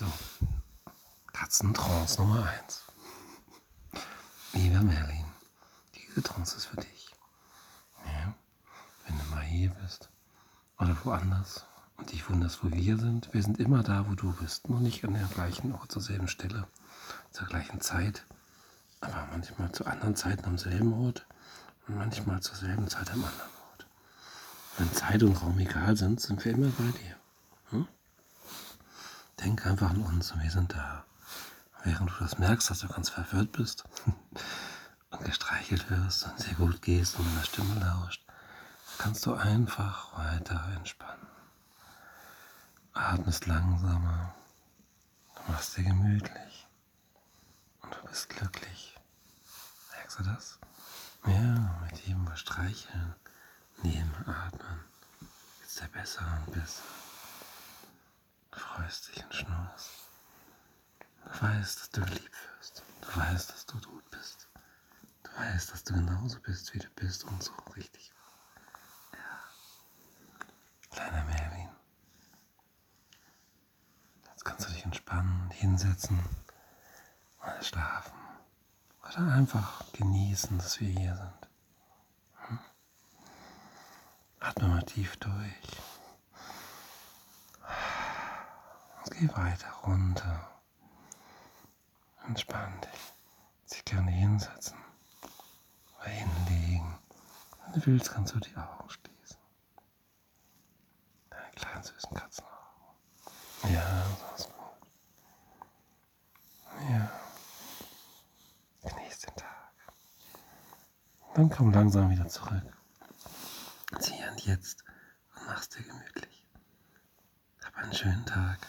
So, Katzentrance Nummer 1. Lieber Merlin, diese Trance ist für dich. Ja, wenn du mal hier bist oder woanders und dich wunderst, wo wir sind, wir sind immer da, wo du bist, nur nicht an der gleichen Ort, zur selben Stelle, zur gleichen Zeit, aber manchmal zu anderen Zeiten am selben Ort und manchmal zur selben Zeit am anderen Ort. Wenn Zeit und Raum egal sind, sind wir immer bei dir. Hm? Denk einfach an uns und wir sind da. Während du das merkst, dass du ganz verwirrt bist und gestreichelt wirst und sehr gut gehst und deiner Stimme lauscht, kannst du einfach weiter entspannen. Atmest langsamer, du machst dir gemütlich und du bist glücklich. Merkst du das? Ja, mit jedem streicheln, neben Atmen, geht's dir besser und besser. Du freust dich und schnurst. Du weißt, dass du geliebt wirst. Du weißt, dass du gut bist. Du weißt, dass du genauso bist, wie du bist und so richtig. Ja. Kleiner Merlin. Jetzt kannst du dich entspannen und hinsetzen, mal schlafen. Oder einfach genießen, dass wir hier sind. Hm? Atme mal tief durch. Und geh weiter runter. Entspann dich. Sich gerne hinsetzen oder hinlegen. Wenn du willst, kannst du die Augen schließen. Deine kleinen süßen Katzenaugen. Ja, so ist gut. Ja. Genieß den Tag. Dann komm langsam wieder zurück. Zieh und jetzt und mach's dir gemütlich. Hab einen schönen Tag.